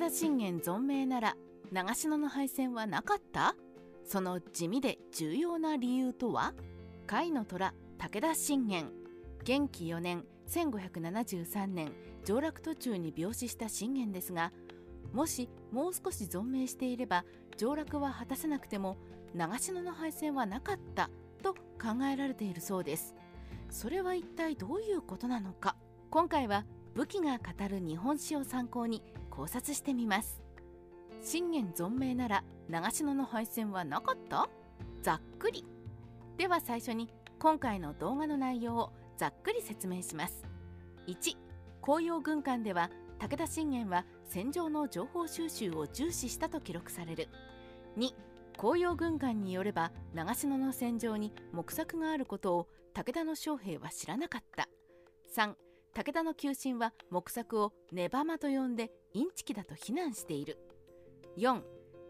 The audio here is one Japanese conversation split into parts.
田信玄存命なら長篠の敗戦はなかった？その地味で重要な理由とは？甲斐の虎武田信玄。元気4年1573年上洛途中に病死した信玄ですがもしもう少し存命していれば上洛は果たせなくても長篠の敗戦はなかったと考えられているそうです。それは一体どういうことなのか？今回は武器が語る日本史を参考に考察してみます。信玄存命なら長篠の敗戦はなかった？ざっくり。では最初に今回の動画の内容をざっくり説明します。1紅葉軍艦では武田信玄は戦場の情報収集を重視したと記録される。2紅葉軍艦によれば長篠の戦場に木策があることを武田の将兵は知らなかった。3武田の急進は木策をネバマと呼んでインチキだと非難している。4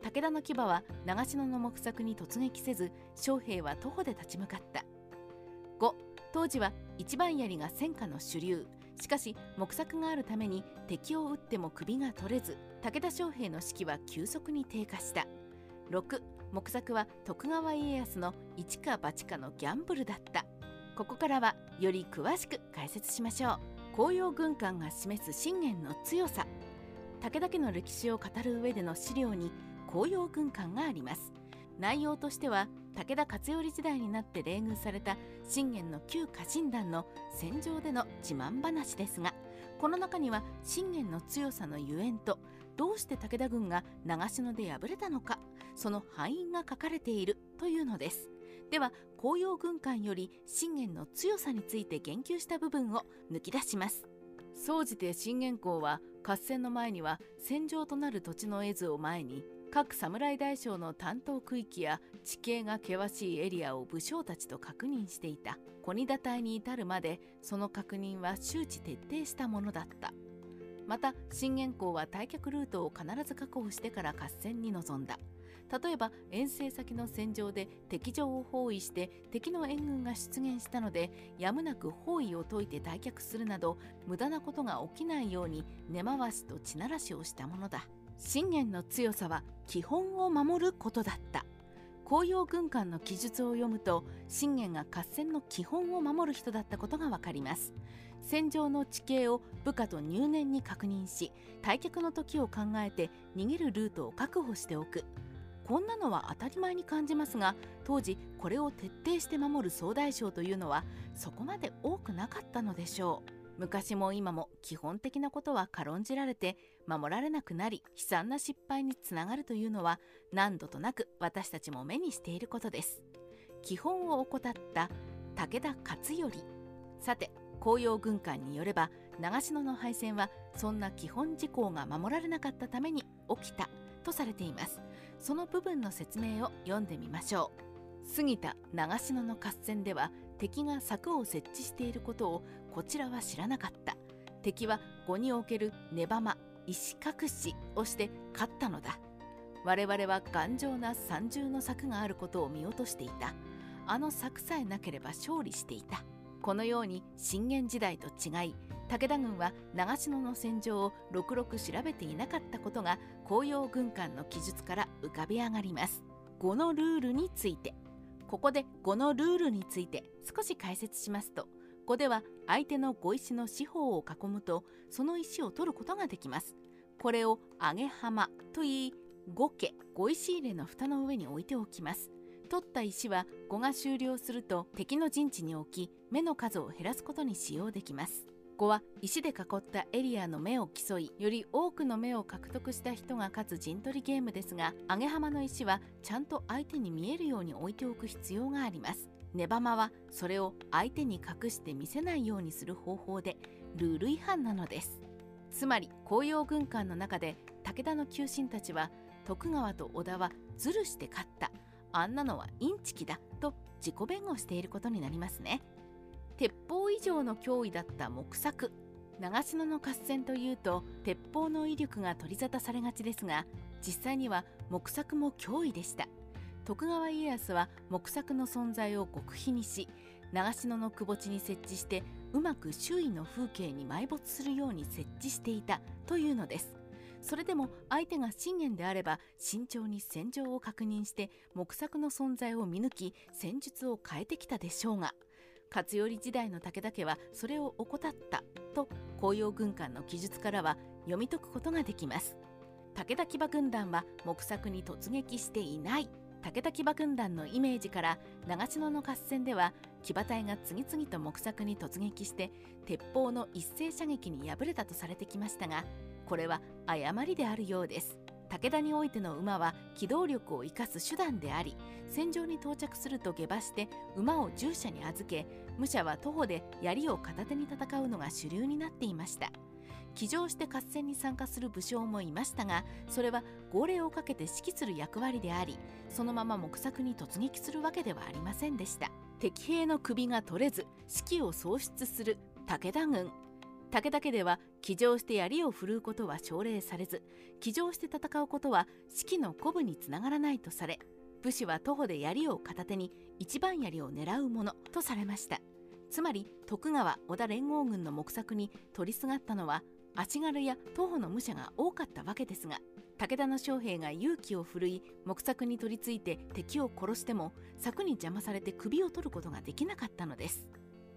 武田の牙は長篠の木策に突撃せず将兵は徒歩で立ち向かった。5当時は一番槍が戦火の主流。しかし木策があるために敵を撃っても首が取れず武田将兵の士気は急速に低下した。6木策は徳川家康の一か八かのギャンブルだった。ここからはより詳しく解説しましょう。紅葉軍艦が示す信玄の強さ。武田家の歴史を語る上での資料に紅葉軍艦があります。内容としては武田勝頼時代になって冷遇された信玄の旧家臣団の戦場での自慢話ですがこの中には信玄の強さのゆえんとどうして武田軍が長篠で敗れたのかその敗因が書かれているというのです。では紅葉軍艦より信玄の強さについて言及した部分を抜き出します。総じて信玄公は合戦の前には戦場となる土地の絵図を前に各侍大将の担当区域や地形が険しいエリアを武将たちと確認していた。小荷田隊に至るまでその確認は周知徹底したものだった。また信玄公は退却ルートを必ず確保してから合戦に臨んだ。例えば遠征先の戦場で敵情を包囲して敵の援軍が出現したのでやむなく包囲を解いて退却するなど無駄なことが起きないように根回しと地ならしをしたものだ。信玄の強さは基本を守ることだった。紅葉軍艦の記述を読むと信玄が合戦の基本を守る人だったことがわかります。戦場の地形を部下と入念に確認し退却の時を考えて逃げるルートを確保しておく。こんなのは当たり前に感じますが当時これを徹底して守る総大将というのはそこまで多くなかったのでしょう。昔も今も基本的なことは軽んじられて守られなくなり悲惨な失敗につながるというのは何度となく私たちも目にしていることです。基本を怠った武田勝頼。さて紅葉軍艦によれば長篠の敗戦はそんな基本事項が守られなかったために起きた。とされています。その部分の説明を読んでみましょう。過ぎた長篠の合戦では敵が柵を設置していることをこちらは知らなかった。敵は碁におけるネバマ石隠しをして勝ったのだ。我々は頑丈な三重の柵があることを見落としていた。あの柵さえなければ勝利していた。このように信玄時代と違い武田軍は長篠の戦場をろくろく調べていなかったことが紅葉軍艦の記述から浮かび上がります。5のルールについて。ここで5のルールについて少し解説しますと5では相手の碁石の四方を囲むとその石を取ることができます。これを上げ浜といい5家碁石入れの蓋の上に置いておきます。取った石は碁が終了すると敵の陣地に置き目の数を減らすことに使用できます。5は石で囲ったエリアの目を競いより多くの目を獲得した人が勝つ陣取りゲームですが上げ浜の石はちゃんと相手に見えるように置いておく必要があります。ネバマはそれを相手に隠して見せないようにする方法でルール違反なのです。つまり紅葉軍艦の中で武田の求心たちは徳川と織田はズルして勝った。あんなのはインチキだと自己弁護していることになりますね。鉄砲以上の脅威だった木策長篠の合戦というと鉄砲の威力が取り沙汰されがちですが実際には木策も脅威でした。徳川家康は木策の存在を極秘にし長篠の窪地に設置してうまく周囲の風景に埋没するように設置していたというのです。それでも相手が信玄であれば慎重に戦場を確認して木策の存在を見抜き戦術を変えてきたでしょうが勝頼時代の武田家はそれを怠ったと紅葉軍艦の記述からは読み解くことができます。武田騎馬軍団は木策に突撃していない。武田騎馬軍団のイメージから長篠の合戦では騎馬隊が次々と木策に突撃して鉄砲の一斉射撃に敗れたとされてきましたがこれは誤りであるようです。武田においての馬は機動力を生かす手段であり戦場に到着すると下馬して馬を従者に預け武者は徒歩で槍を片手に戦うのが主流になっていました。騎乗して合戦に参加する武将もいましたがそれは号令をかけて指揮する役割でありそのまま木策に突撃するわけではありませんでした。敵兵の首が取れず指揮を喪失する武田軍。武田家では騎乗して槍を振るうことは奨励されず騎乗して戦うことは士気の鼓舞につながらないとされ武士は徒歩で槍を片手に一番槍を狙うものとされました。つまり徳川織田連合軍の目策に取りすがったのは足軽や徒歩の武者が多かったわけですが武田の将兵が勇気を振るい木策に取り付いて敵を殺しても柵に邪魔されて首を取ることができなかったのです。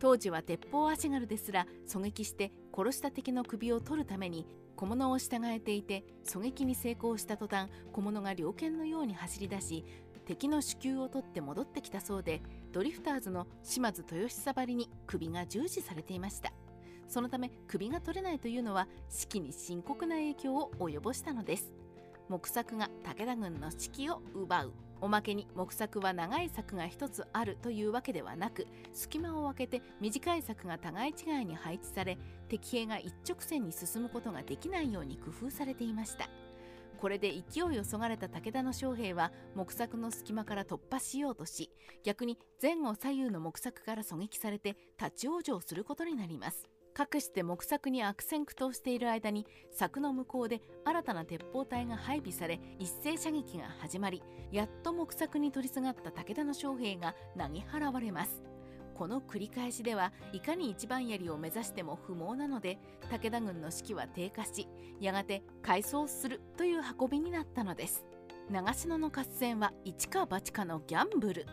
当時は鉄砲足軽ですら狙撃して殺した敵の首を取るために小物を従えていて狙撃に成功した途端小物が猟犬のように走り出し敵の子宮を取って戻ってきたそうでドリフターズの島津豊久ばりに首が従事されていました。そのため首が取れないというのは士気に深刻な影響を及ぼしたのです。木策が武田軍の士気を奪う。おまけに木策は長い柵が1つあるというわけではなく隙間を空けて短い柵が互い違いに配置され敵兵が一直線に進むことができないように工夫されていました。これで勢いをそがれた武田の将兵は木策の隙間から突破しようとし逆に前後左右の木策から狙撃されて立ち往生することになります。かくして木策に悪戦苦闘している間に柵の向こうで新たな鉄砲隊が配備され一斉射撃が始まりやっと木策に取りすがった武田の将兵が投げ払われます。この繰り返しではいかに一番槍を目指しても不毛なので武田軍の士気は低下しやがて改装するという運びになったのです。長篠の合戦は一か八かのギャンブル。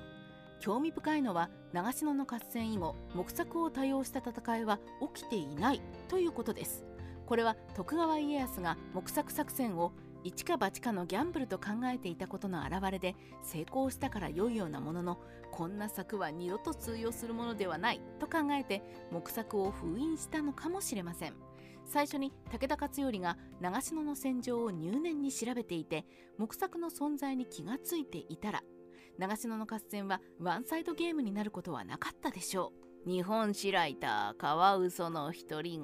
興味深いのは長篠の合戦以後木策を多用した戦いは起きていないということです。これは徳川家康が木策作戦を一か八かのギャンブルと考えていたことの表れで成功したから良いようなもののこんな策は二度と通用するものではないと考えて木策を封印したのかもしれません。最初に武田勝頼が長篠の戦場を入念に調べていて木策の存在に気がついていたら長篠の合戦はワンサイドゲームになることはなかったでしょう。日本史ライターカワウソの独り言。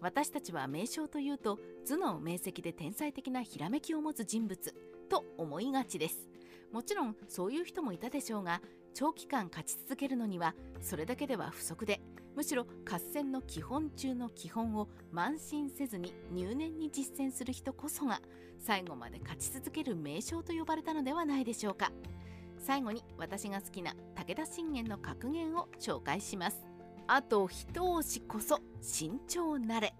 私たちは名将というと頭脳明晰で天才的なひらめきを持つ人物と思いがちです。もちろんそういう人もいたでしょうが長期間勝ち続けるのにはそれだけでは不足でむしろ合戦の基本中の基本を慢心せずに入念に実践する人こそが最後まで勝ち続ける名将と呼ばれたのではないでしょうか。最後に私が好きな武田信玄の格言を紹介します。あと一押しこそ慎重なれ